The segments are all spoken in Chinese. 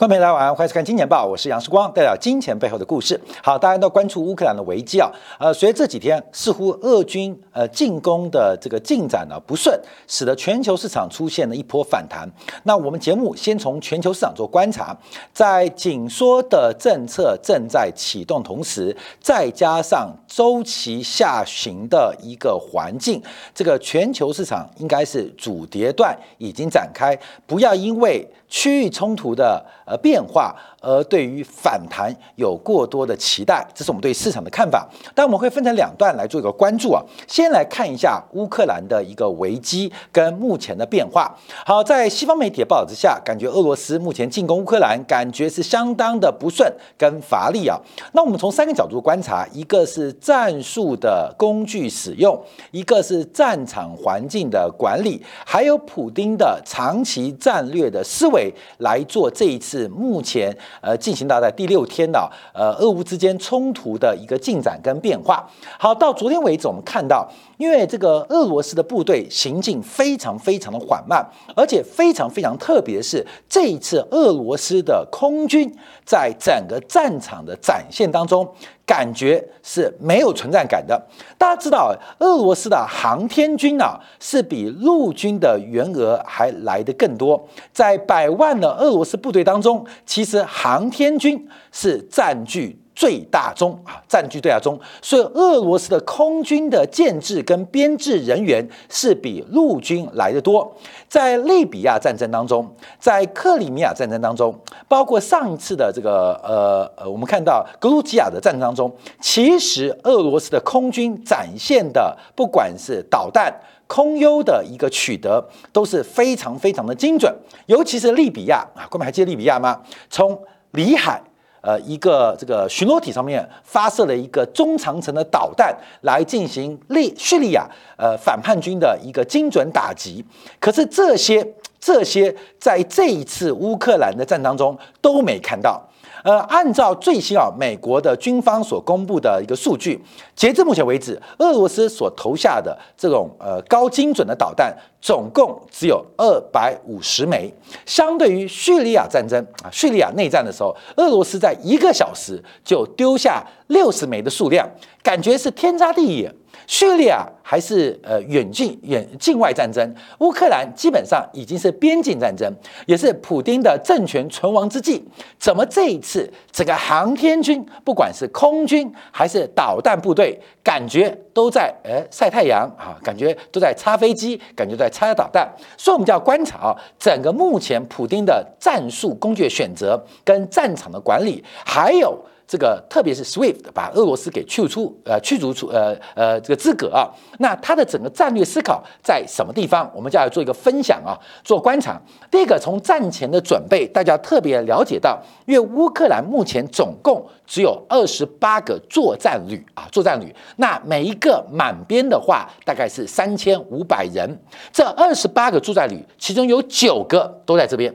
观众朋友大家晚上欢迎收看《金钱报》，我是杨世光，带来金钱背后的故事。好，大家都关注乌克兰的危机啊，呃，随着这几天似乎俄军呃进攻的这个进展呢不顺，使得全球市场出现了一波反弹。那我们节目先从全球市场做观察，在紧缩的政策正在启动同时，再加上周期下行的一个环境，这个全球市场应该是主跌段已经展开，不要因为区域冲突的呃变化。而对于反弹有过多的期待，这是我们对市场的看法。但我们会分成两段来做一个关注啊。先来看一下乌克兰的一个危机跟目前的变化。好，在西方媒体的报道之下，感觉俄罗斯目前进攻乌克兰，感觉是相当的不顺跟乏力啊。那我们从三个角度观察：一个是战术的工具使用，一个是战场环境的管理，还有普丁的长期战略的思维来做这一次目前。呃，进行到在第六天的呃，俄乌之间冲突的一个进展跟变化。好，到昨天为止，我们看到，因为这个俄罗斯的部队行进非常非常的缓慢，而且非常非常特别的是，这一次俄罗斯的空军在整个战场的展现当中。感觉是没有存在感的。大家知道，俄罗斯的航天军啊，是比陆军的员额还来得更多。在百万的俄罗斯部队当中，其实航天军是占据。最大宗啊，占据最大宗，所以俄罗斯的空军的建制跟编制人员是比陆军来的多。在利比亚战争当中，在克里米亚战争当中，包括上一次的这个呃呃，我们看到格鲁吉亚的战争当中，其实俄罗斯的空军展现的，不管是导弹、空优的一个取得，都是非常非常的精准。尤其是利比亚啊，各位还记得利比亚吗？从里海。呃，一个这个巡逻艇上面发射了一个中长程的导弹来进行利叙利亚呃反叛军的一个精准打击，可是这些这些在这一次乌克兰的战当中都没看到。呃，按照最新啊美国的军方所公布的一个数据，截至目前为止，俄罗斯所投下的这种呃高精准的导弹总共只有二百五十枚，相对于叙利亚战争啊叙利亚内战的时候，俄罗斯在一个小时就丢下六十枚的数量，感觉是天差地远。叙利亚还是呃远近远境外战争，乌克兰基本上已经是边境战争，也是普丁的政权存亡之际。怎么这一次整个航天军，不管是空军还是导弹部队，感觉都在呃晒太阳啊，感觉都在擦飞机，感觉在擦导弹。所以我们就要观察啊，整个目前普丁的战术工具选择跟战场的管理，还有。这个特别是 SWIFT 把俄罗斯给去除呃驱逐出呃呃这个资格啊，那它的整个战略思考在什么地方？我们就要做一个分享啊，做观察。第一个，从战前的准备，大家特别了解到，因为乌克兰目前总共只有二十八个作战旅啊，作战旅，那每一个满编的话，大概是三千五百人。这二十八个作战旅，其中有九个都在这边。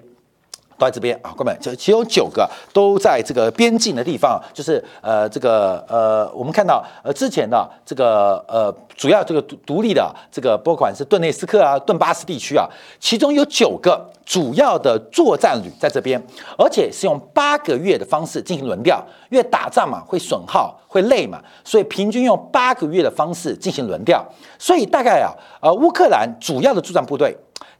都在这边啊，各位，就其中九个都在这个边境的地方，就是呃，这个呃，我们看到呃之前的这个呃，主要这个独独立的这个，不管是顿内斯克啊、顿巴斯地区啊，其中有九个主要的作战旅在这边，而且是用八个月的方式进行轮调，因为打仗嘛会损耗会累嘛，所以平均用八个月的方式进行轮调，所以大概啊，呃，乌克兰主要的作战部队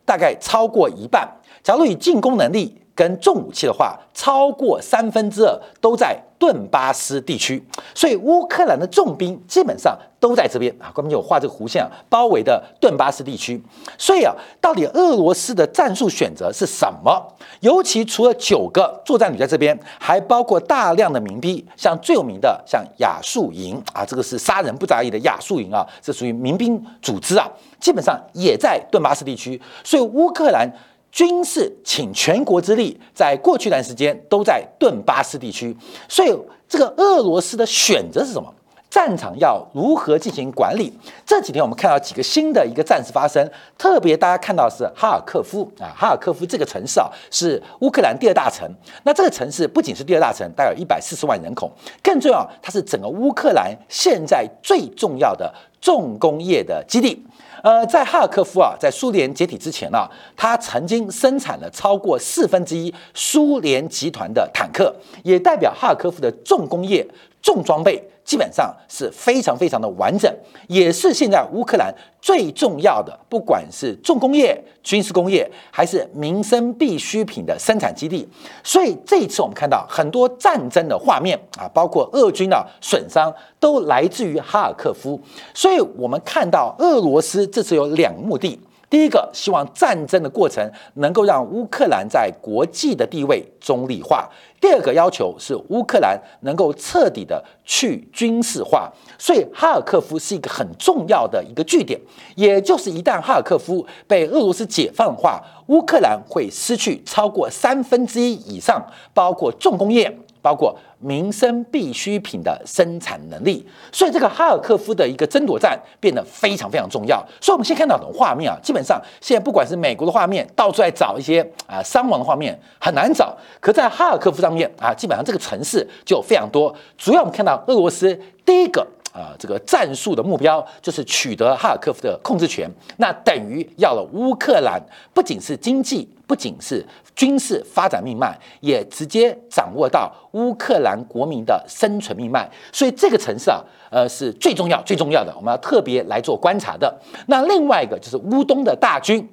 大概超过一半，假如以进攻能力。跟重武器的话，超过三分之二都在顿巴斯地区，所以乌克兰的重兵基本上都在这边啊。关键就画这个弧线啊，包围的顿巴斯地区。所以啊，到底俄罗斯的战术选择是什么？尤其除了九个作战旅在这边，还包括大量的民兵，像最有名的像亚速营啊，这个是杀人不眨眼的亚速营啊，这属于民兵组织啊，基本上也在顿巴斯地区。所以乌克兰。军事请全国之力，在过去一段时间都在顿巴斯地区，所以这个俄罗斯的选择是什么？战场要如何进行管理？这几天我们看到几个新的一个战事发生，特别大家看到是哈尔科夫啊，哈尔科夫这个城市啊是乌克兰第二大城。那这个城市不仅是第二大城，大概有一百四十万人口，更重要，它是整个乌克兰现在最重要的重工业的基地。呃，在哈尔科夫啊，在苏联解体之前呢，它曾经生产了超过四分之一苏联集团的坦克，也代表哈尔科夫的重工业、重装备。基本上是非常非常的完整，也是现在乌克兰最重要的，不管是重工业、军事工业，还是民生必需品的生产基地。所以这一次我们看到很多战争的画面啊，包括俄军的损伤都来自于哈尔科夫。所以我们看到俄罗斯这次有两个目的。第一个，希望战争的过程能够让乌克兰在国际的地位中立化；第二个要求是乌克兰能够彻底的去军事化。所以，哈尔科夫是一个很重要的一个据点，也就是一旦哈尔科夫被俄罗斯解放的话，乌克兰会失去超过三分之一以上，包括重工业。包括民生必需品的生产能力，所以这个哈尔科夫的一个争夺战变得非常非常重要。所以，我们先看到的画面啊，基本上现在不管是美国的画面，到处在找一些啊伤亡的画面，很难找。可在哈尔科夫上面啊，基本上这个城市就非常多。主要我们看到俄罗斯第一个。啊，这个战术的目标就是取得哈尔科夫的控制权，那等于要了乌克兰不仅是经济，不仅是军事发展命脉，也直接掌握到乌克兰国民的生存命脉。所以这个城市啊，呃，是最重要、最重要的，我们要特别来做观察的。那另外一个就是乌东的大军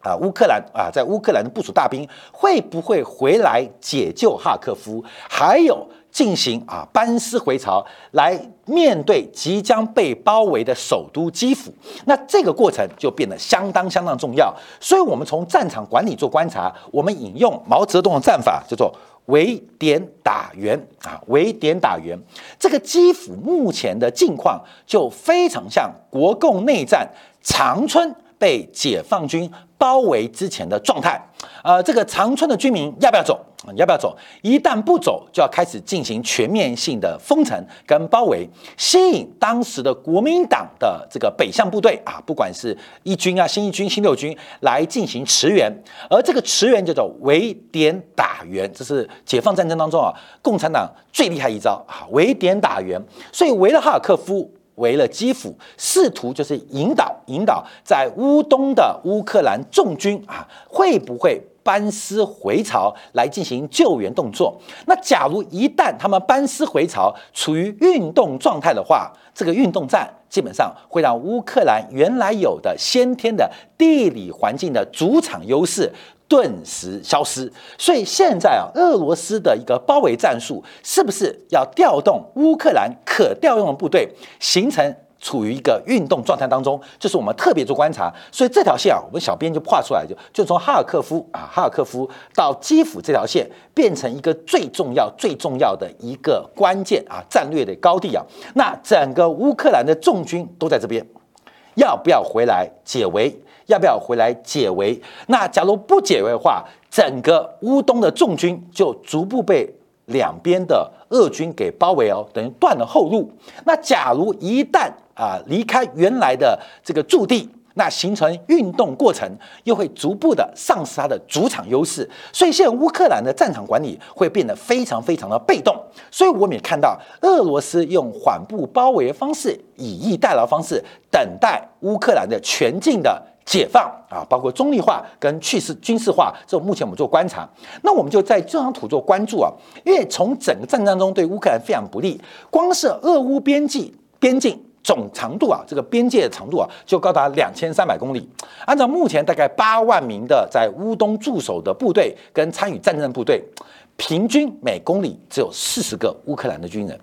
啊，乌克兰啊，在乌克兰的部署大兵会不会回来解救哈尔科夫？还有。进行啊班师回朝，来面对即将被包围的首都基辅，那这个过程就变得相当相当重要。所以，我们从战场管理做观察，我们引用毛泽东的战法，叫做围点打援啊，围点打援。这个基辅目前的境况就非常像国共内战长春被解放军包围之前的状态。呃，这个长春的居民要不要走？要不要走？一旦不走，就要开始进行全面性的封城跟包围，吸引当时的国民党的这个北向部队啊，不管是一军啊、新一军、新六军来进行驰援，而这个驰援叫做围点打援，这是解放战争当中啊，共产党最厉害一招啊，围点打援。所以围了哈尔科夫，围了基辅，试图就是引导引导在乌东的乌克兰重军啊，会不会？班师回朝来进行救援动作。那假如一旦他们班师回朝，处于运动状态的话，这个运动战基本上会让乌克兰原来有的先天的地理环境的主场优势顿时消失。所以现在啊，俄罗斯的一个包围战术是不是要调动乌克兰可调用的部队，形成？处于一个运动状态当中，这是我们特别做观察，所以这条线啊，我们小编就画出来，就就从哈尔科夫啊，哈尔科夫到基辅这条线，变成一个最重要、最重要的一个关键啊战略的高地啊。那整个乌克兰的重军都在这边，要不要回来解围？要不要回来解围？那假如不解围的话，整个乌东的重军就逐步被。两边的俄军给包围哦，等于断了后路。那假如一旦啊离开原来的这个驻地，那形成运动过程，又会逐步的丧失它的主场优势。所以现在乌克兰的战场管理会变得非常非常的被动。所以我们也看到俄罗斯用缓步包围方式，以逸待劳方式，等待乌克兰的全境的。解放啊，包括中立化跟去势军事化，这目前我们做观察。那我们就在这张图做关注啊，因为从整个战争中对乌克兰非常不利。光是俄乌边境边境总长度啊，这个边界的长度啊，就高达两千三百公里。按照目前大概八万名的在乌东驻守的部队跟参与战争的部队，平均每公里只有四十个乌克兰的军人，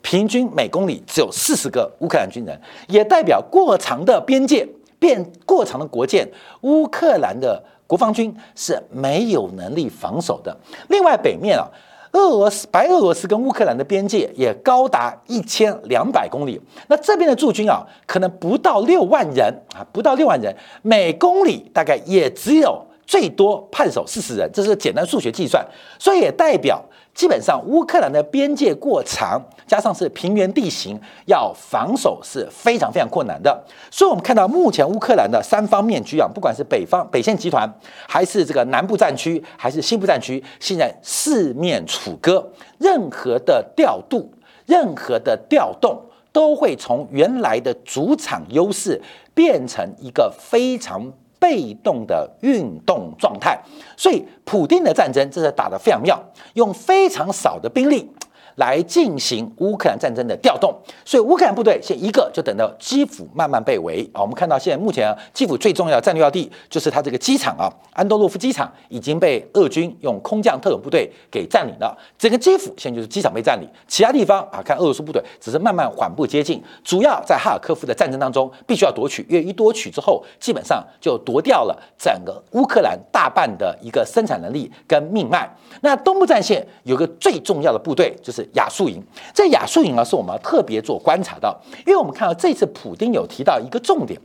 平均每公里只有四十个乌克兰军人，也代表过长的边界。变过长的国界，乌克兰的国防军是没有能力防守的。另外，北面啊，俄罗斯、白俄罗斯跟乌克兰的边界也高达一千两百公里。那这边的驻军啊，可能不到六万人啊，不到六万人，每公里大概也只有最多判守四十人，这是简单数学计算，所以也代表基本上乌克兰的边界过长，加上是平原地形，要防守是非常非常困难的。所以，我们看到目前乌克兰的三方面局啊，不管是北方北线集团，还是这个南部战区，还是西部战区，现在四面楚歌，任何的调度，任何的调动。都会从原来的主场优势变成一个非常被动的运动状态，所以普丁的战争这是打得非常妙，用非常少的兵力。来进行乌克兰战争的调动，所以乌克兰部队现一个就等到基辅慢慢被围啊。我们看到现在目前啊，基辅最重要的战略要地就是它这个机场啊，安多洛夫机场已经被俄军用空降特种部队给占领了。整个基辅现在就是机场被占领，其他地方啊，看俄罗斯部队只是慢慢缓步接近。主要在哈尔科夫的战争当中，必须要夺取，因为一夺取之后，基本上就夺掉了整个乌克兰大半的一个生产能力跟命脉。那东部战线有个最重要的部队就是。亚速营，这亚速营呢，是我们特别做观察到，因为我们看到这次普丁有提到一个重点，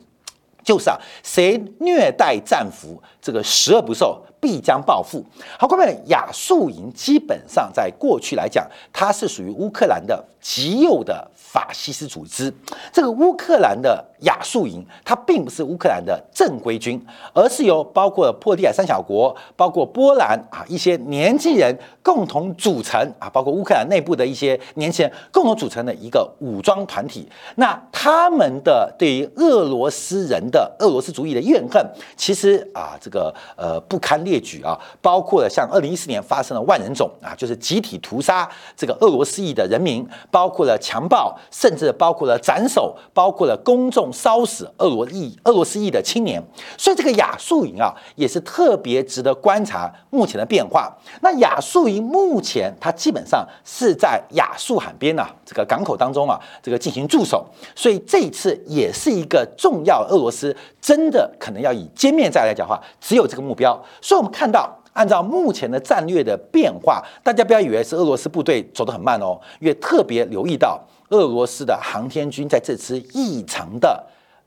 就是啊，谁虐待战俘，这个十恶不赦。必将报复。好，各位，亚速营基本上在过去来讲，它是属于乌克兰的极右的法西斯组织。这个乌克兰的亚速营，它并不是乌克兰的正规军，而是由包括波地亚三小国、包括波兰啊一些年轻人共同组成啊，包括乌克兰内部的一些年轻人共同组成的一个武装团体。那他们的对于俄罗斯人的俄罗斯主义的怨恨，其实啊，这个呃不堪列。列举啊，包括了像二零一四年发生的万人冢啊，就是集体屠杀这个俄罗斯裔的人民，包括了强暴，甚至包括了斩首，包括了公众烧死俄罗裔俄罗斯裔的青年。所以这个亚速营啊，也是特别值得观察目前的变化。那亚速营目前它基本上是在亚速海边呐这个港口当中啊，这个进行驻守。所以这一次也是一个重要，俄罗斯真的可能要以歼灭战来讲话，只有这个目标。所以。我们看到，按照目前的战略的变化，大家不要以为是俄罗斯部队走得很慢哦，因为特别留意到俄罗斯的航天军在这次异常的。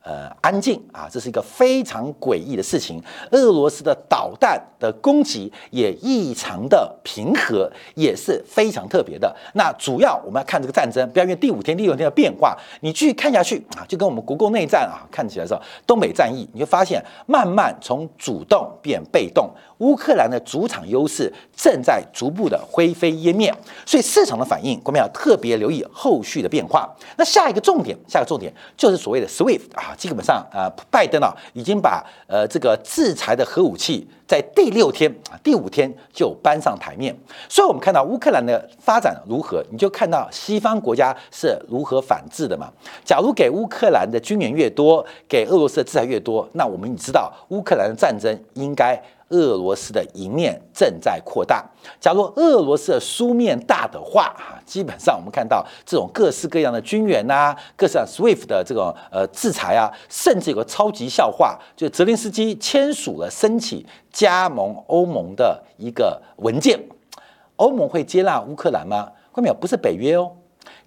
呃，安静啊，这是一个非常诡异的事情。俄罗斯的导弹的攻击也异常的平和，也是非常特别的。那主要我们要看这个战争，不要因为第五天、第六天的变化，你继续看下去啊，就跟我们国共内战啊，看起来是东北战役，你会发现慢慢从主动变被动，乌克兰的主场优势正在逐步的灰飞烟灭。所以市场的反应，我们要特别留意后续的变化。那下一个重点，下一个重点就是所谓的 SWIFT 啊。基本上啊，拜登啊已经把呃这个制裁的核武器在第六天啊第五天就搬上台面，所以我们看到乌克兰的发展如何，你就看到西方国家是如何反制的嘛。假如给乌克兰的军援越多，给俄罗斯的制裁越多，那我们知道乌克兰的战争应该。俄罗斯的一面正在扩大。假如俄罗斯的书面大的话，哈，基本上我们看到这种各式各样的军援呐，各式各 SWIFT 的这种呃制裁啊，甚至有个超级笑话，就泽连斯基签署了申请加盟欧盟的一个文件。欧盟会接纳乌克兰吗？关没有？不是北约哦，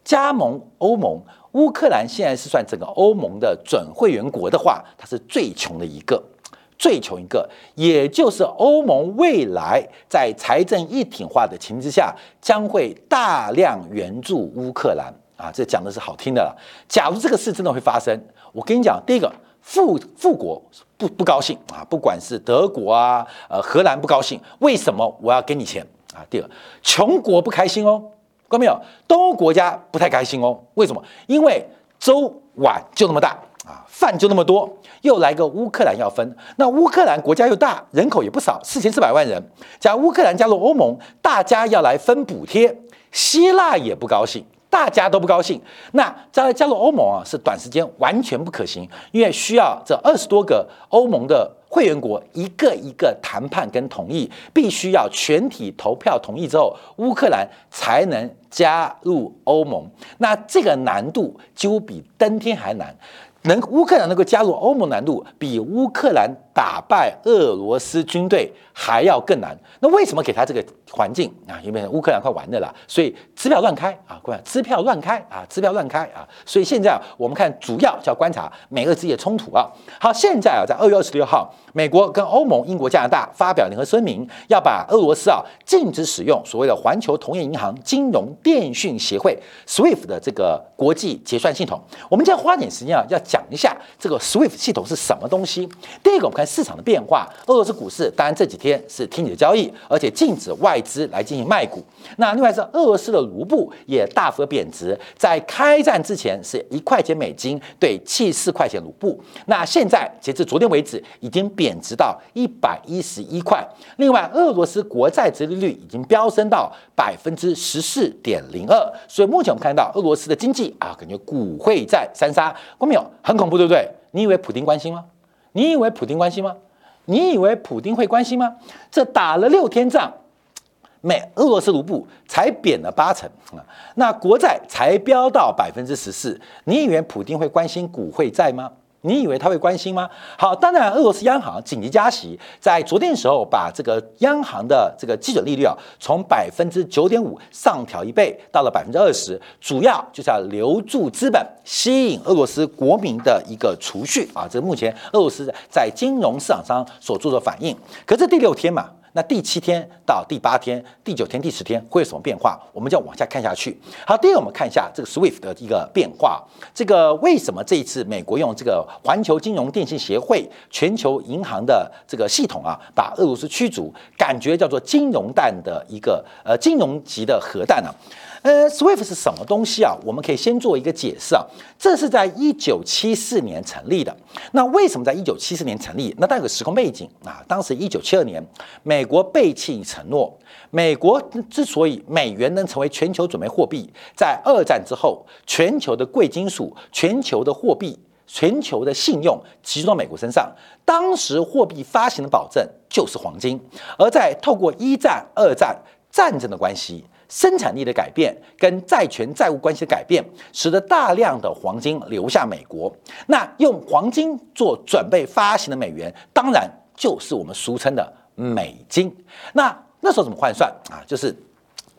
加盟欧盟，乌克兰现在是算整个欧盟的准会员国的话，它是最穷的一个。最穷一个，也就是欧盟未来在财政一体化的情之下，将会大量援助乌克兰啊！这讲的是好听的了。假如这个事真的会发生，我跟你讲，第一个，富富国不不高兴啊，不管是德国啊，呃，荷兰不高兴，为什么我要给你钱啊？第二，穷国不开心哦，看到没有？东欧国家不太开心哦，为什么？因为周碗就那么大。啊，饭就那么多，又来个乌克兰要分，那乌克兰国家又大，人口也不少，四千四百万人。假如乌克兰加入欧盟，大家要来分补贴，希腊也不高兴，大家都不高兴。那加加入欧盟啊，是短时间完全不可行，因为需要这二十多个欧盟的会员国一个一个谈判跟同意，必须要全体投票同意之后，乌克兰才能加入欧盟。那这个难度几乎比登天还难。能乌克兰能够加入欧盟难度比乌克兰打败俄罗斯军队还要更难。那为什么给他这个环境啊？因为乌克兰快完了啦，所以支票乱开啊，各位，支票乱开啊，支票乱开啊。所以现在，我们看主要叫观察美俄之间的冲突啊。好，现在啊，在二月二十六号，美国跟欧盟、英国、加拿大发表联合声明，要把俄罗斯啊禁止使用所谓的环球同业银行金融电讯协会 SWIFT 的这个国际结算系统。我们今天花点时间啊，要讲一下这个 SWIFT 系统是什么东西。第一个，我们看市场的变化。俄罗斯股市当然这几天是停止交易，而且禁止外资来进行卖股。那另外是俄罗斯的卢布也大幅贬值，在开战之前是一块钱美金对七四块钱卢布，那现在截至昨天为止已经贬值到一百一十一块。另外，俄罗斯国债殖利率已经飙升到百分之十四点零二，所以目前我们看到俄罗斯的经济啊，感觉股汇债三杀，看没有？很恐怖，对不对？你以为普京关心吗？你以为普京关心吗？你以为普京会关心吗？这打了六天仗，美俄罗斯卢布才贬了八成啊，那国债才飙到百分之十四。你以为普京会关心股会债吗？你以为他会关心吗？好，当然，俄罗斯央行紧急加息，在昨天的时候把这个央行的这个基准利率啊，从百分之九点五上调一倍，到了百分之二十，主要就是要留住资本，吸引俄罗斯国民的一个储蓄啊。这目前俄罗斯在金融市场上所做的反应。可是第六天嘛。那第七天到第八天、第九天、第十天会有什么变化？我们就要往下看下去。好，第二我们看一下这个 SWIFT 的一个变化。这个为什么这一次美国用这个环球金融电信协会全球银行的这个系统啊，把俄罗斯驱逐，感觉叫做金融弹的一个呃金融级的核弹呢？呃，SWIFT 是什么东西啊？我们可以先做一个解释啊。这是在一九七四年成立的。那为什么在一九七四年成立？那带有个时空背景啊。当时一九七二年，美国背弃承诺。美国之所以美元能成为全球准备货币，在二战之后，全球的贵金属、全球的货币、全球的信用集中到美国身上。当时货币发行的保证就是黄金。而在透过一战、二战战争的关系。生产力的改变跟债权债务关系的改变，使得大量的黄金流向美国。那用黄金做准备发行的美元，当然就是我们俗称的美金。那那时候怎么换算啊？就是。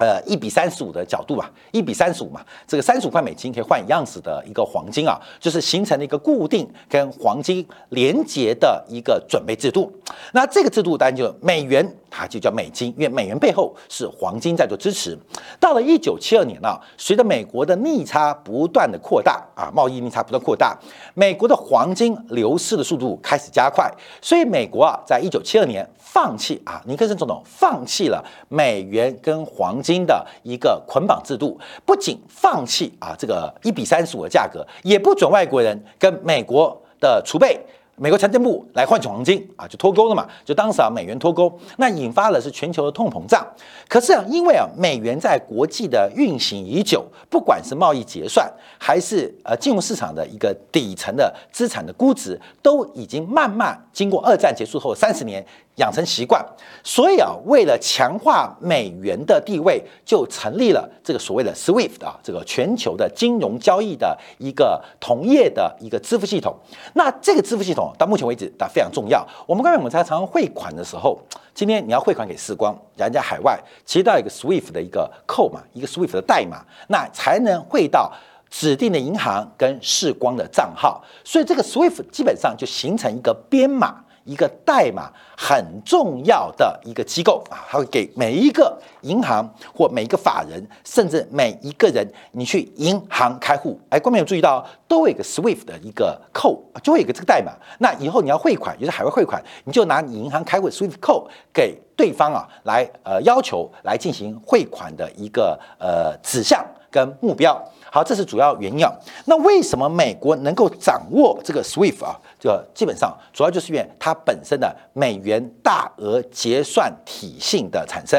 呃，一比三十五的角度吧，一比三十五嘛，这个三十五块美金可以换一样子的一个黄金啊，就是形成了一个固定跟黄金连接的一个准备制度。那这个制度当然就美元，它就叫美金，因为美元背后是黄金在做支持。到了一九七二年啊，随着美国的逆差不断的扩大啊，贸易逆差不断扩大，美国的黄金流失的速度开始加快，所以美国啊，在一九七二年放弃啊，尼克森总统放弃了美元跟黄金。的一个捆绑制度，不仅放弃啊这个一比三十五的价格，也不准外国人跟美国的储备。美国财政部来换取黄金啊，就脱钩了嘛，就当时啊美元脱钩，那引发的是全球的通膨胀。可是啊，因为啊美元在国际的运行已久，不管是贸易结算，还是呃金融市场的一个底层的资产的估值，都已经慢慢经过二战结束后三十年养成习惯。所以啊，为了强化美元的地位，就成立了这个所谓的 SWIFT 啊，这个全球的金融交易的一个同业的一个支付系统。那这个支付系统。到目前为止，它非常重要。我们刚才我们在常常汇款的时候，今天你要汇款给世光，人家海外其实到一个 SWIFT 的一个扣码，一个 SWIFT 的代码，那才能汇到指定的银行跟世光的账号。所以这个 SWIFT 基本上就形成一个编码。一个代码很重要的一个机构啊，它会给每一个银行或每一个法人，甚至每一个人，你去银行开户，哎，观众有注意到，都有一个 SWIFT 的一个扣，就会有一个这个代码。那以后你要汇款，也是海外汇款，你就拿你银行开户 SWIFT 扣给对方啊，来呃要求来进行汇款的一个呃指向跟目标。好，这是主要原因啊。那为什么美国能够掌握这个 SWIFT 啊？就基本上主要就是因为它本身的美元大额结算体系的产生。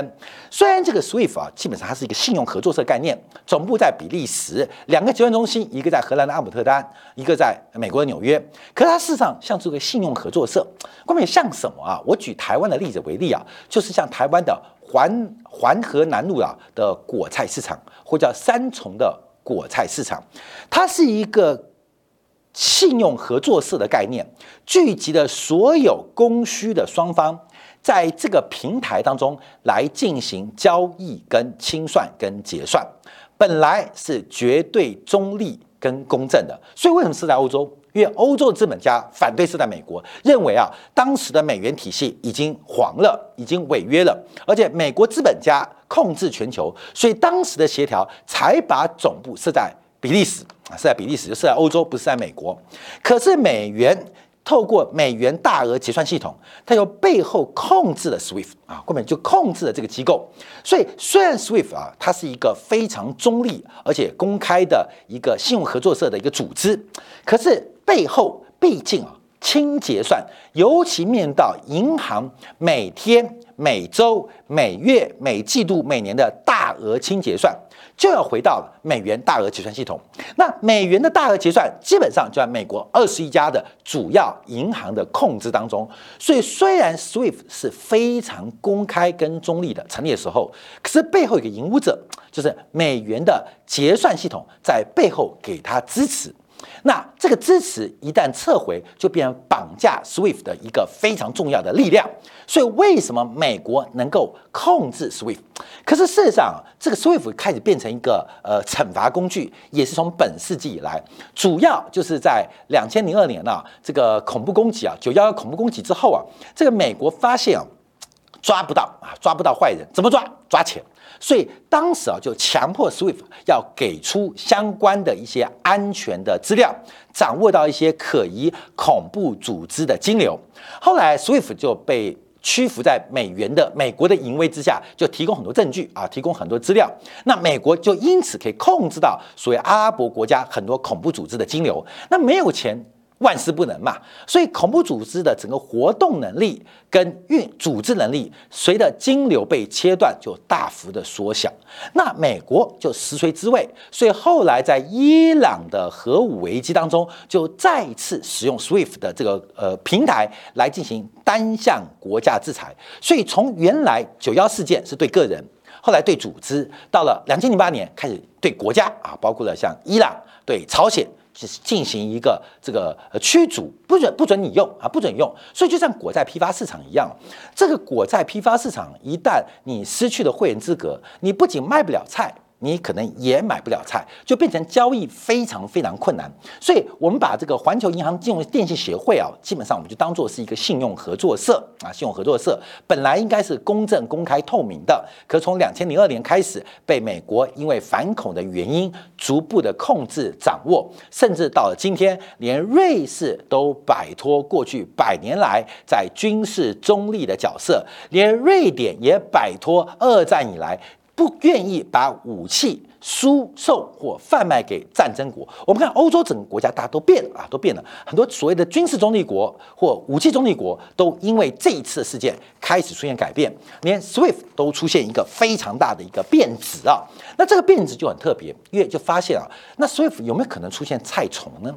虽然这个 SWIFT 啊，基本上它是一个信用合作社概念，总部在比利时，两个结算中心，一个在荷兰的阿姆特丹，一个在美国的纽约。可是它事实上像这个信用合作社，关键像什么啊？我举台湾的例子为例啊，就是像台湾的环环河南路啊的果菜市场，或叫三重的。果菜市场，它是一个信用合作社的概念，聚集了所有供需的双方，在这个平台当中来进行交易、跟清算、跟结算，本来是绝对中立跟公正的。所以为什么是在欧洲？因为欧洲的资本家反对是在美国，认为啊，当时的美元体系已经黄了，已经违约了，而且美国资本家控制全球，所以当时的协调才把总部设在。比利时啊，是在比利时，就是在欧洲，不是在美国。可是美元透过美元大额结算系统，它又背后控制了 SWIFT 啊，根本就控制了这个机构。所以虽然 SWIFT 啊，它是一个非常中立而且公开的一个信用合作社的一个组织，可是背后毕竟啊，清结算，尤其面到银行每天、每周、每月、每季度、每年的大额清结算。就要回到美元大额结算系统。那美元的大额结算基本上就在美国二十一家的主要银行的控制当中。所以虽然 SWIFT 是非常公开跟中立的成立的时候，可是背后有个引武者，就是美元的结算系统在背后给他支持。那这个支持一旦撤回，就变成绑架 SWIFT 的一个非常重要的力量。所以为什么美国能够控制 SWIFT？可是事实上，这个 SWIFT 开始变成一个呃惩罚工具，也是从本世纪以来，主要就是在两千零二年啊，这个恐怖攻击啊，九幺幺恐怖攻击之后啊，这个美国发现啊，抓不到啊，抓不到坏人，怎么抓？抓钱。所以当时啊，就强迫 SWIFT 要给出相关的一些安全的资料，掌握到一些可疑恐怖组织的金流。后来 SWIFT 就被屈服在美元的美国的淫威之下，就提供很多证据啊，提供很多资料。那美国就因此可以控制到所谓阿拉伯国家很多恐怖组织的金流。那没有钱。万事不能嘛，所以恐怖组织的整个活动能力跟运组织能力，随着金流被切断，就大幅的缩小。那美国就食髓知味，所以后来在伊朗的核武危机当中，就再次使用 SWIFT 的这个呃平台来进行单向国家制裁。所以从原来九幺事件是对个人，后来对组织，到了两千零八年开始对国家啊，包括了像伊朗、对朝鲜。就是进行一个这个呃驱逐，不准不准你用啊，不准用。所以就像果债批发市场一样，这个果债批发市场一旦你失去了会员资格，你不仅卖不了菜。你可能也买不了菜，就变成交易非常非常困难。所以，我们把这个环球银行金融电信协会啊，基本上我们就当做是一个信用合作社啊，信用合作社本来应该是公正、公开、透明的，可从两千零二年开始，被美国因为反恐的原因，逐步的控制、掌握，甚至到了今天，连瑞士都摆脱过去百年来在军事中立的角色，连瑞典也摆脱二战以来。不愿意把武器输售或贩卖给战争国。我们看欧洲整个国家，大家都变了啊，都变了很多所谓的军事中立国或武器中立国，都因为这一次事件开始出现改变，连 SWIFT 都出现一个非常大的一个变质啊。那这个变质就很特别，因为就发现啊，那 SWIFT 有没有可能出现菜虫呢？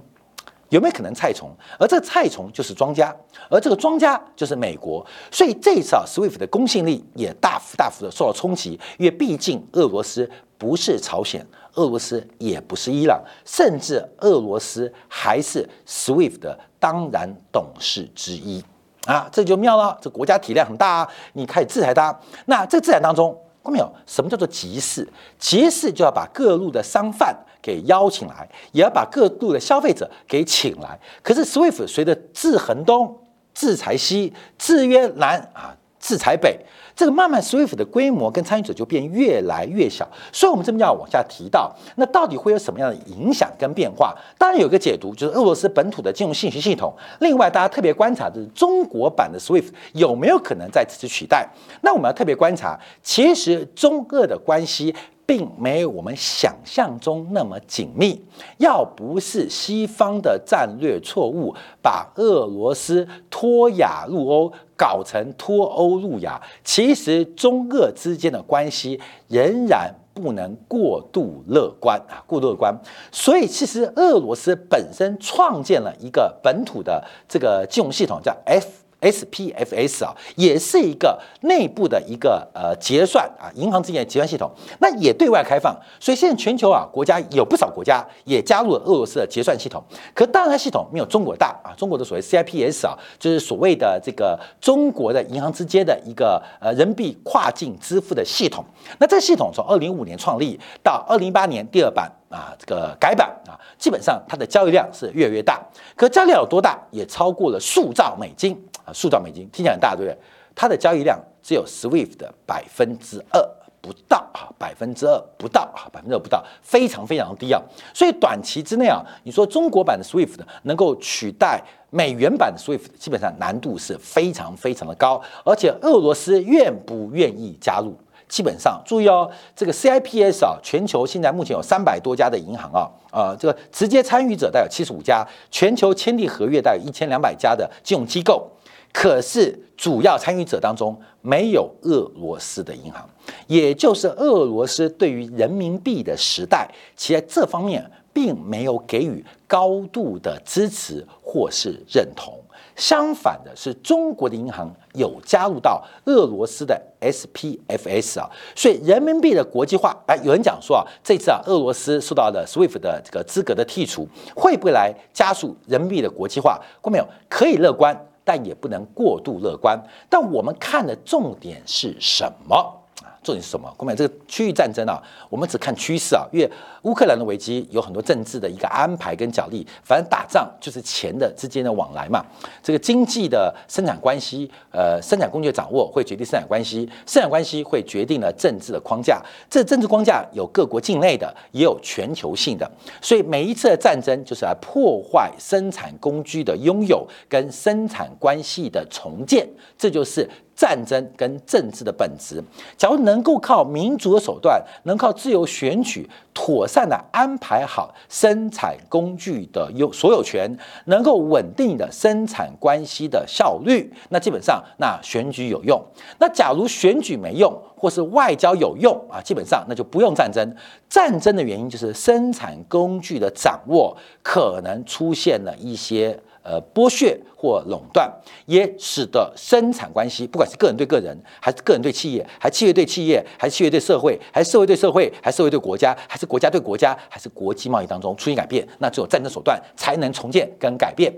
有没有可能菜虫？而这个菜虫就是庄家，而这个庄家就是美国。所以这一次啊，SWIFT 的公信力也大幅大幅的受到冲击，因为毕竟俄罗斯不是朝鲜，俄罗斯也不是伊朗，甚至俄罗斯还是 SWIFT 的当然董事之一啊，这就妙了。这国家体量很大啊，你开始制裁它。那这个制裁当中，看到没有？什么叫做集市？集市就要把各路的商贩。给邀请来，也要把各路的消费者给请来。可是 SWIFT 随着制衡东、制裁西、制约南啊、制裁北，这个慢慢 SWIFT 的规模跟参与者就变越来越小。所以，我们这边要往下提到，那到底会有什么样的影响跟变化？当然有一个解读，就是俄罗斯本土的金融信息系统。另外，大家特别观察的是中国版的 SWIFT 有没有可能在此取代？那我们要特别观察，其实中俄的关系。并没有我们想象中那么紧密。要不是西方的战略错误，把俄罗斯脱亚入欧搞成脱欧入亚，其实中俄之间的关系仍然不能过度乐观啊，过度乐观。所以，其实俄罗斯本身创建了一个本土的这个金融系统，叫 F。SPFS 啊，也是一个内部的一个呃结算啊，银行之间的结算系统，那也对外开放。所以现在全球啊，国家有不少国家也加入了俄罗斯的结算系统。可当然，它系统没有中国大啊，中国的所谓 CIPS 啊，就是所谓的这个中国的银行之间的一个呃人民币跨境支付的系统。那这个系统从二零五年创立到二零一八年第二版啊，这个改版啊，基本上它的交易量是越来越大。可交易量有多大？也超过了数兆美金啊，数兆美金听起来很大，对不对？它的交易量只有 SWIFT 的百分之二不到啊，百分之二不到啊，百分之二不到，非常非常低啊。所以短期之内啊，你说中国版的 SWIFT 能够取代美元版的 SWIFT，基本上难度是非常非常的高，而且俄罗斯愿不愿意加入？基本上注意哦，这个 CIPS 啊，全球现在目前有三百多家的银行啊，呃，这个直接参与者大概有七十五家，全球签订合约大概一千两百家的金融机构，可是主要参与者当中没有俄罗斯的银行，也就是俄罗斯对于人民币的时代，其在这方面并没有给予高度的支持或是认同。相反的是，中国的银行有加入到俄罗斯的 SPFS 啊，所以人民币的国际化，哎，有人讲说啊，这次啊，俄罗斯受到了 SWIFT 的这个资格的剔除，会不会来加速人民币的国际化？过没有？可以乐观，但也不能过度乐观。但我们看的重点是什么？重点是什么？后面这个区域战争啊，我们只看趋势啊，因为乌克兰的危机有很多政治的一个安排跟角力，反正打仗就是钱的之间的往来嘛。这个经济的生产关系，呃，生产工具的掌握会决定生产关系，生产关系会决定了政治的框架。这政治框架有各国境内的，也有全球性的。所以每一次的战争就是来破坏生产工具的拥有跟生产关系的重建，这就是。战争跟政治的本质，假如能够靠民主的手段，能靠自由选举，妥善的安排好生产工具的有所有权，能够稳定的生产关系的效率，那基本上那选举有用。那假如选举没用，或是外交有用啊，基本上那就不用战争。战争的原因就是生产工具的掌握可能出现了一些。呃，剥削或垄断，也使得生产关系，不管是个人对个人，还是个人对企业，还是企业对企业，还是企业对社会，还是社会对社会，还是社会对国家，还是国家对国家，还是国际贸易当中出现改变，那只有战争手段才能重建跟改变。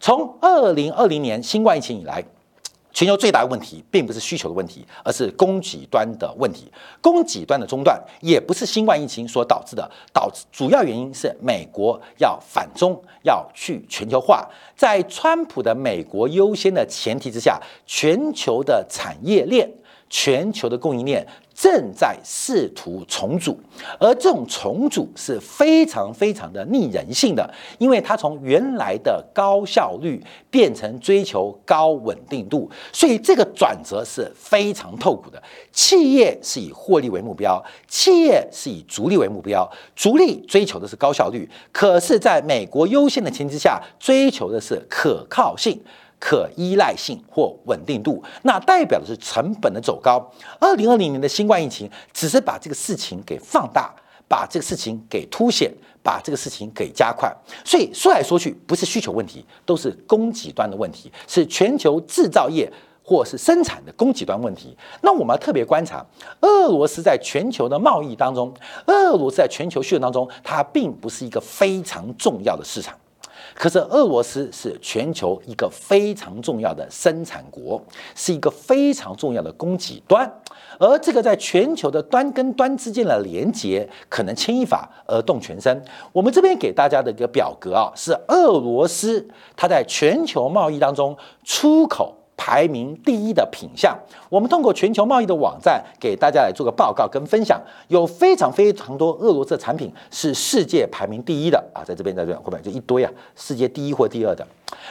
从二零二零年新冠疫情以来。全球最大的问题并不是需求的问题，而是供给端的问题。供给端的中断也不是新冠疫情所导致的，导致主要原因是美国要反中，要去全球化。在川普的美国优先的前提之下，全球的产业链、全球的供应链。正在试图重组，而这种重组是非常非常的逆人性的，因为它从原来的高效率变成追求高稳定度，所以这个转折是非常痛苦的。企业是以获利为目标，企业是以逐利为目标，逐利追求的是高效率，可是在美国优先的前提下，追求的是可靠性。可依赖性或稳定度，那代表的是成本的走高。二零二零年的新冠疫情只是把这个事情给放大，把这个事情给凸显，把这个事情给加快。所以说来说去，不是需求问题，都是供给端的问题，是全球制造业或是生产的供给端问题。那我们要特别观察，俄罗斯在全球的贸易当中，俄罗斯在全球需求当中，它并不是一个非常重要的市场。可是俄罗斯是全球一个非常重要的生产国，是一个非常重要的供给端，而这个在全球的端跟端之间的连接，可能牵一发而动全身。我们这边给大家的一个表格啊，是俄罗斯它在全球贸易当中出口。排名第一的品相，我们通过全球贸易的网站给大家来做个报告跟分享，有非常非常多俄罗斯的产品是世界排名第一的啊，在这边在这边后面就一堆啊，世界第一或第二的。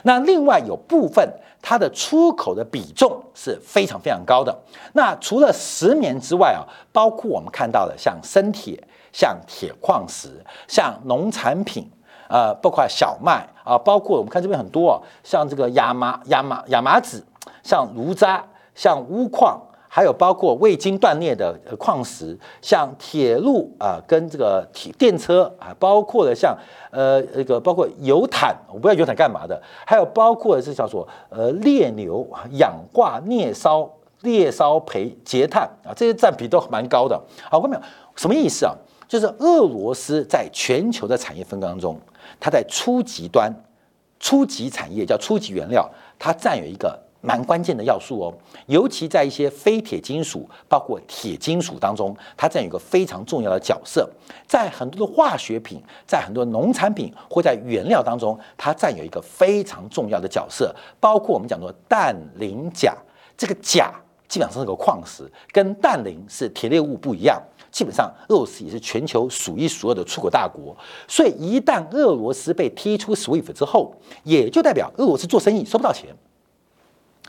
那另外有部分它的出口的比重是非常非常高的。那除了石棉之外啊，包括我们看到的像生铁、像铁矿石、像农产品。呃，包括小麦啊，包括我们看这边很多，像这个亚麻、亚麻、亚麻籽，像炉渣、像钨矿，还有包括未经断裂的矿石，像铁路啊，跟这个铁电车啊，包括了像呃那个包括油毯，我不知道油毯干嘛的，还有包括是叫做呃裂硫、氧化镍烧、裂烧培结碳啊，这些占比都蛮高的。好，各位朋友，什么意思啊？就是俄罗斯在全球的产业分工当中，它在初级端、初级产业叫初级原料，它占有一个。蛮关键的要素哦，尤其在一些非铁金属，包括铁金属当中，它占有一个非常重要的角色。在很多的化学品，在很多农产品或在原料当中，它占有一个非常重要的角色。包括我们讲的氮磷钾，这个钾基本上是个矿石，跟氮磷是铁类物不一样。基本上，俄罗斯也是全球数一数二的出口大国。所以，一旦俄罗斯被踢出 SWIFT 之后，也就代表俄罗斯做生意收不到钱。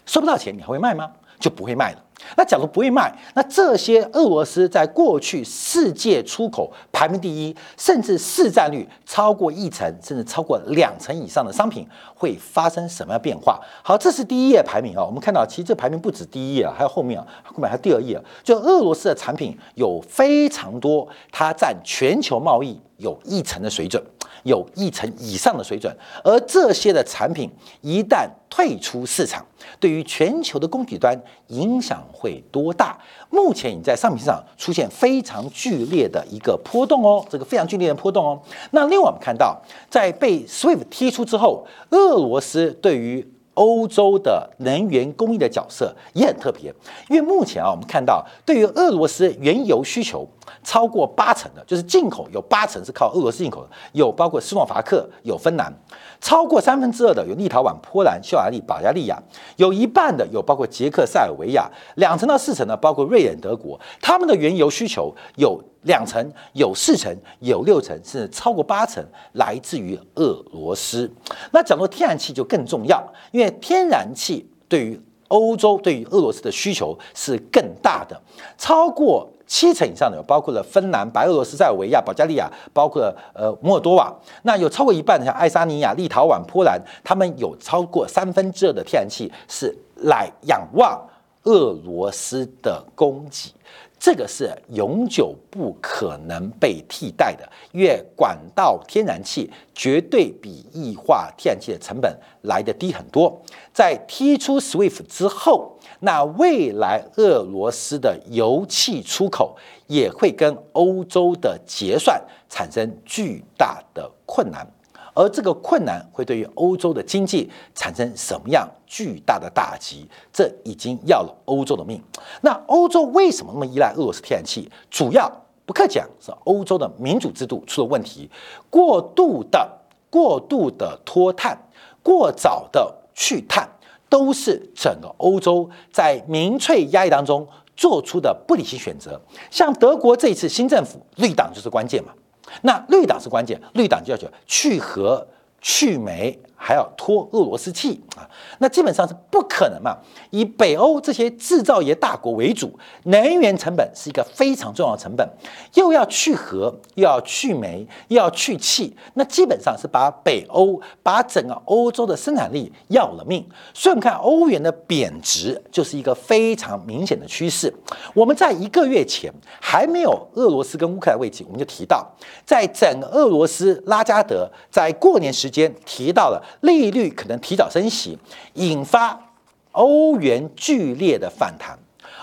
收不到钱，你还会卖吗？就不会卖了。那假如不会卖，那这些俄罗斯在过去世界出口排名第一，甚至市占率超过一成，甚至超过两成以上的商品，会发生什么样变化？好，这是第一页排名啊。我们看到，其实这排名不止第一页啊，还有后面啊，后面还有第二页。就俄罗斯的产品有非常多，它占全球贸易有一成的水准。有一成以上的水准，而这些的产品一旦退出市场，对于全球的供给端影响会多大？目前已在商品市场出现非常剧烈的一个波动哦，这个非常剧烈的波动哦。那另外我们看到，在被 SWIFT 踢出之后，俄罗斯对于欧洲的能源供应的角色也很特别，因为目前啊，我们看到对于俄罗斯原油需求超过八成的，就是进口有八成是靠俄罗斯进口的，有包括斯洛伐克、有芬兰，超过三分之二的有立陶宛、波兰、匈牙利、保加利亚，有一半的有包括捷克、塞尔维亚，两成到四成的包括瑞典、德国，他们的原油需求有。两成有四成有六成甚至超过八成来自于俄罗斯。那讲到天然气就更重要，因为天然气对于欧洲对于俄罗斯的需求是更大的，超过七成以上的包括了芬兰、白俄罗斯、塞尔维亚、保加利亚，包括了呃摩尔多瓦。那有超过一半的像爱沙尼亚、立陶宛、波兰，他们有超过三分之二的天然气是来仰望俄罗斯的供给。这个是永久不可能被替代的，因为管道天然气绝对比液化天然气的成本来的低很多。在踢出 SWIFT 之后，那未来俄罗斯的油气出口也会跟欧洲的结算产生巨大的困难。而这个困难会对于欧洲的经济产生什么样巨大的打击？这已经要了欧洲的命。那欧洲为什么那么依赖俄罗斯天然气？主要不客气讲是欧洲的民主制度出了问题，过度的、过度的脱碳、过早的去碳，都是整个欧洲在民粹压抑当中做出的不理性选择。像德国这一次新政府，绿党就是关键嘛。那绿党是关键，绿党就要求去核、去煤。还要拖俄罗斯气啊，那基本上是不可能嘛。以北欧这些制造业大国为主，能源成本是一个非常重要的成本，又要去核，又要去煤，又要去气，那基本上是把北欧、把整个欧洲的生产力要了命。所以我们看欧元的贬值，就是一个非常明显的趋势。我们在一个月前还没有俄罗斯跟乌克兰危机，我们就提到，在整个俄罗斯拉加德在过年时间提到了。利率可能提早升息，引发欧元剧烈的反弹。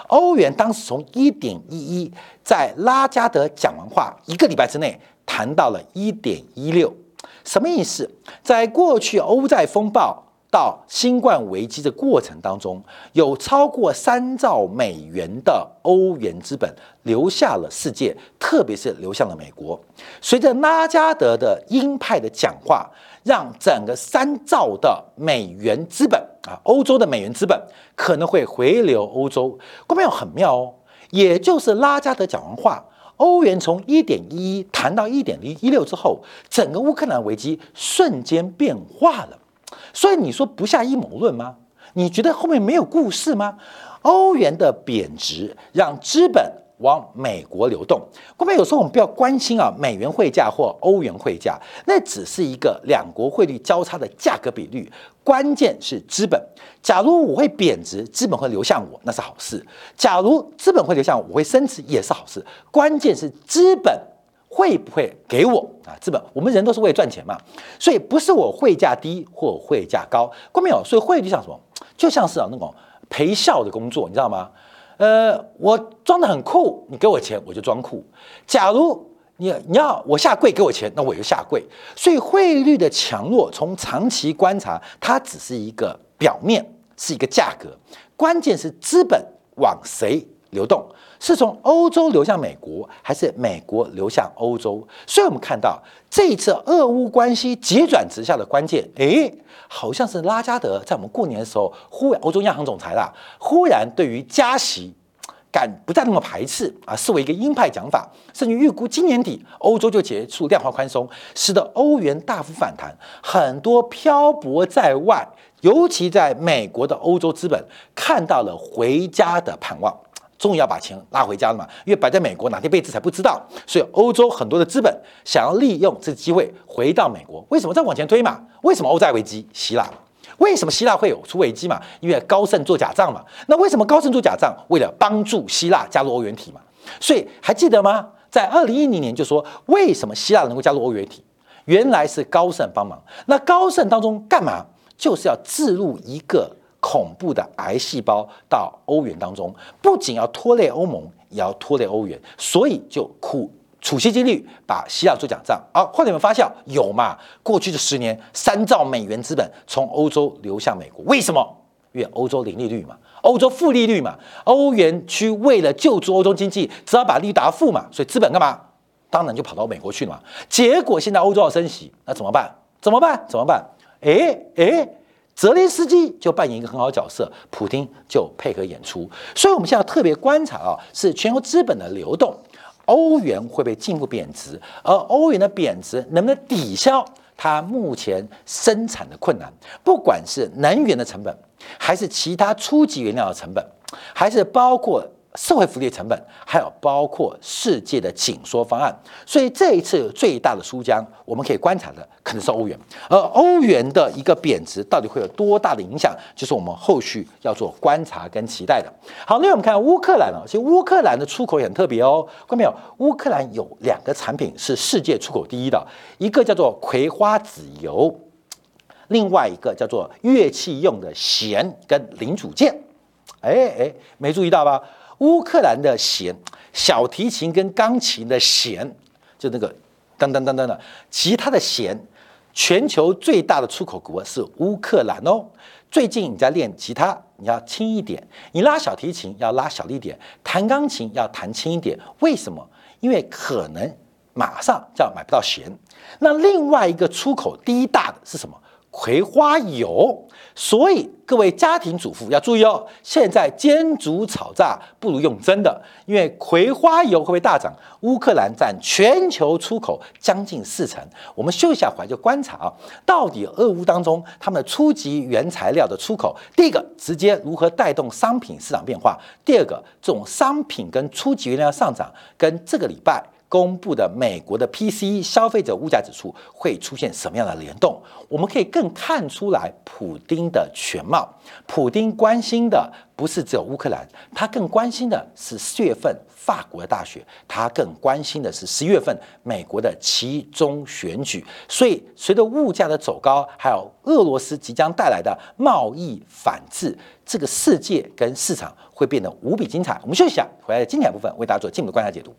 欧元当时从一点一一，在拉加德讲完话一个礼拜之内，谈到了一点一六，什么意思？在过去欧债风暴。到新冠危机的过程当中，有超过三兆美元的欧元资本流下了世界，特别是流向了美国。随着拉加德的鹰派的讲话，让整个三兆的美元资本啊，欧洲的美元资本可能会回流欧洲。各位很妙哦，也就是拉加德讲完话，欧元从一点一一谈到一点零一六之后，整个乌克兰危机瞬间变化了。所以你说不下阴谋论吗？你觉得后面没有故事吗？欧元的贬值让资本往美国流动。各位有时候我们不要关心啊，美元汇价或欧元汇价，那只是一个两国汇率交叉的价格比率。关键是资本。假如我会贬值，资本会流向我，那是好事；假如资本会流向我，我会升值，也是好事。关键是资本会不会给我啊？资本，我们人都是为了赚钱嘛，所以不是我汇价低或汇价高，各位没有？所以汇率像什么？就像是啊那种陪笑的工作，你知道吗？呃，我装的很酷，你给我钱我就装酷。假如你你要我下跪给我钱，那我就下跪。所以汇率的强弱，从长期观察，它只是一个表面，是一个价格。关键是资本往谁流动，是从欧洲流向美国，还是美国流向欧洲？所以我们看到这一次俄乌关系急转直下的关键，诶，好像是拉加德在我们过年的时候，忽然欧洲央行总裁啦，忽然对于加息。敢不再那么排斥啊，视为一个鹰派讲法，甚至预估今年底欧洲就结束量化宽松，使得欧元大幅反弹。很多漂泊在外，尤其在美国的欧洲资本看到了回家的盼望，终于要把钱拉回家了嘛？因为摆在美国哪天被制裁不知道，所以欧洲很多的资本想要利用这个机会回到美国。为什么再往前推嘛？为什么欧债危机？希腊。为什么希腊会有出危机嘛？因为高盛做假账嘛。那为什么高盛做假账？为了帮助希腊加入欧元体嘛。所以还记得吗？在二零一零年就说为什么希腊能够加入欧元体？原来是高盛帮忙。那高盛当中干嘛？就是要置入一个恐怖的癌细胞到欧元当中，不仅要拖累欧盟，也要拖累欧元。所以就苦。储蓄金率把希腊做假账，啊，或者你们发酵？有嘛？过去的十年，三兆美元资本从欧洲流向美国，为什么？因为欧洲零利率嘛，欧洲负利率嘛，欧元区为了救助欧洲经济，只要把利率打负嘛，所以资本干嘛？当然就跑到美国去了嘛。结果现在欧洲要升息，那怎么办？怎么办？怎么办？哎哎，泽连斯基就扮演一个很好的角色，普京就配合演出。所以我们现在特别观察啊，是全球资本的流动。欧元会被进一步贬值，而欧元的贬值能不能抵消它目前生产的困难？不管是能源的成本，还是其他初级原料的成本，还是包括。社会福利成本，还有包括世界的紧缩方案，所以这一次最大的输家，我们可以观察的可能是欧元。而欧元的一个贬值到底会有多大的影响，就是我们后续要做观察跟期待的。好，那我们看乌克兰啊，其实乌克兰的出口也很特别哦，看到没有？乌克兰有两个产品是世界出口第一的，一个叫做葵花籽油，另外一个叫做乐器用的弦跟零组件。哎哎，没注意到吧？乌克兰的弦，小提琴跟钢琴的弦，就那个噔噔噔噔的，其他的弦，全球最大的出口国是乌克兰哦。最近你在练吉他，你要轻一点；你拉小提琴要拉小一点，弹钢琴要弹轻一点。为什么？因为可能马上就要买不到弦。那另外一个出口第一大的是什么？葵花油，所以各位家庭主妇要注意哦。现在煎煮炒炸不如用蒸的，因为葵花油会不会大涨？乌克兰占全球出口将近四成。我们休息下回来就观察啊，到底俄乌当中他们的初级原材料的出口，第一个直接如何带动商品市场变化？第二个，这种商品跟初级原料上涨，跟这个礼拜。公布的美国的 PCE 消费者物价指数会出现什么样的联动？我们可以更看出来普丁的全貌。普丁关心的不是只有乌克兰，他更关心的是四月份法国的大选，他更关心的是十月份美国的其中选举。所以，随着物价的走高，还有俄罗斯即将带来的贸易反制，这个世界跟市场会变得无比精彩。我们休息一下，回来精彩部分为大家做进一步的观察解读。